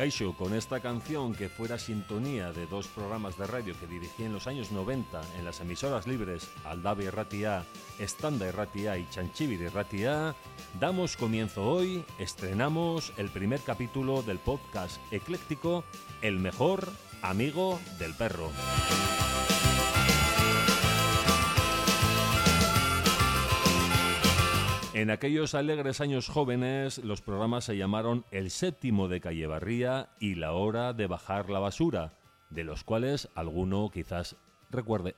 Kaisho, con esta canción que fuera sintonía de dos programas de radio que dirigí en los años 90 en las emisoras libres Aldavi Ratia, Standa Ratia y Chanchivir Ratia, damos comienzo hoy, estrenamos el primer capítulo del podcast ecléctico El mejor amigo del perro. En aquellos alegres años jóvenes, los programas se llamaron El séptimo de Calle Barría y La hora de bajar la basura, de los cuales alguno quizás recuerde.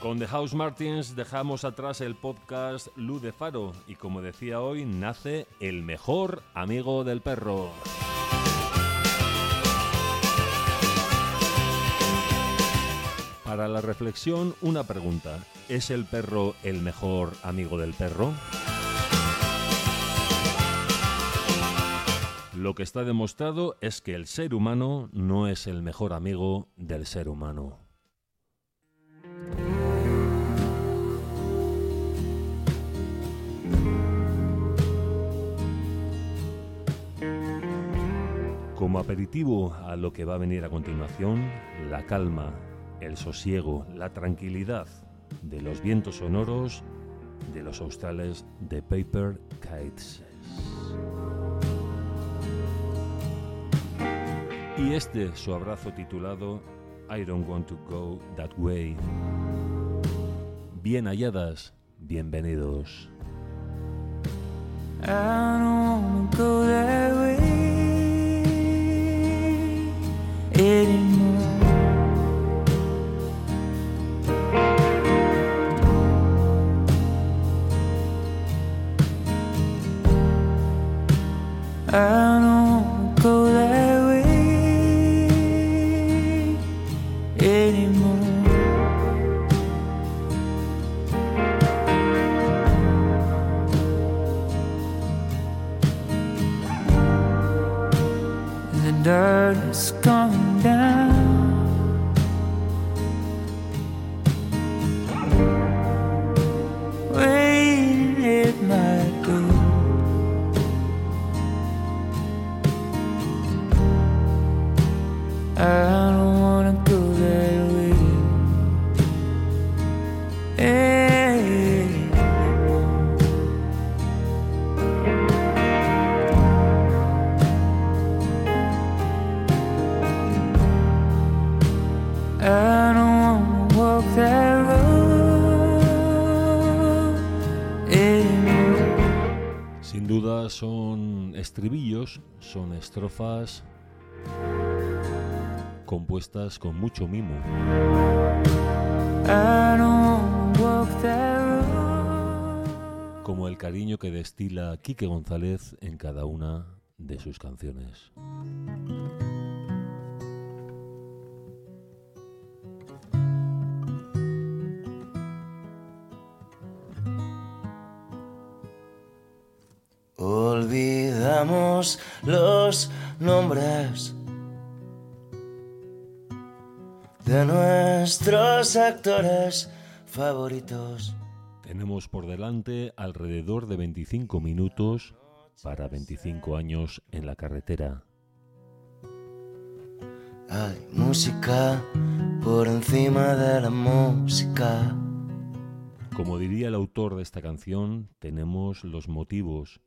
Con The House Martins dejamos atrás el podcast Lu de Faro y como decía hoy, nace el mejor amigo del perro. Para la reflexión, una pregunta. ¿Es el perro el mejor amigo del perro? Lo que está demostrado es que el ser humano no es el mejor amigo del ser humano. Como aperitivo a lo que va a venir a continuación, la calma, el sosiego, la tranquilidad de los vientos sonoros de los australes de Paper Kites. Y este su abrazo titulado I don't want to go that way. Bien halladas, bienvenidos. I don't I Hey. I don't. Sin duda son estribillos, son estrofas compuestas con mucho mimo. Como el cariño que destila Quique González en cada una de sus canciones. Olvidamos los nombres de nuestros actores favoritos. Tenemos por delante alrededor de 25 minutos para 25 años en la carretera. Hay música por encima de la música. Como diría el autor de esta canción, tenemos los motivos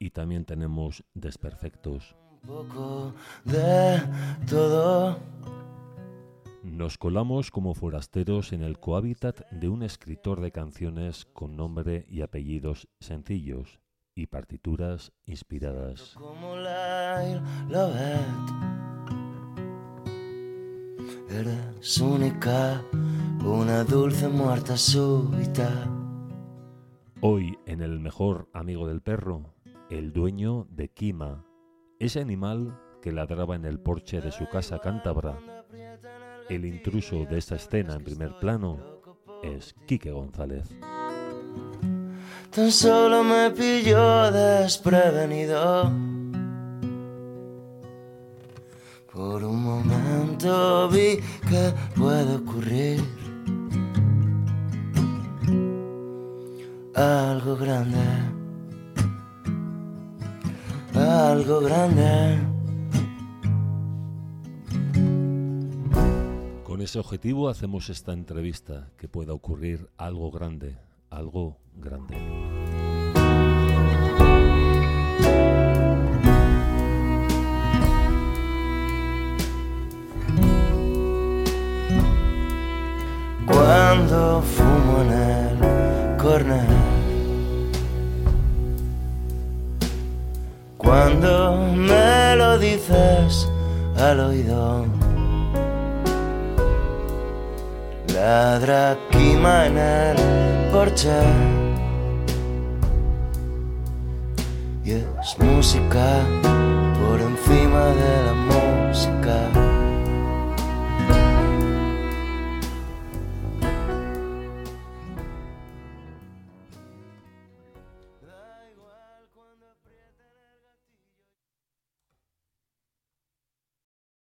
y también tenemos desperfectos. Un poco de todo. Nos colamos como forasteros en el cohábitat de un escritor de canciones con nombre y apellidos sencillos y partituras inspiradas. Como la Lovett. Eres única, una dulce muerta súbita. Hoy en el mejor amigo del perro, el dueño de Kima, ese animal que ladraba en el porche de su casa cántabra. El intruso de esta escena en primer plano es Quique González. Tan solo me pilló desprevenido. Por un momento vi que puede ocurrir algo grande. algo grande. Ese objetivo hacemos esta entrevista, que pueda ocurrir algo grande, algo grande. Cuando fumo en el corner cuando me lo dices al oído. Adrakiman al porche y es música por encima de la música.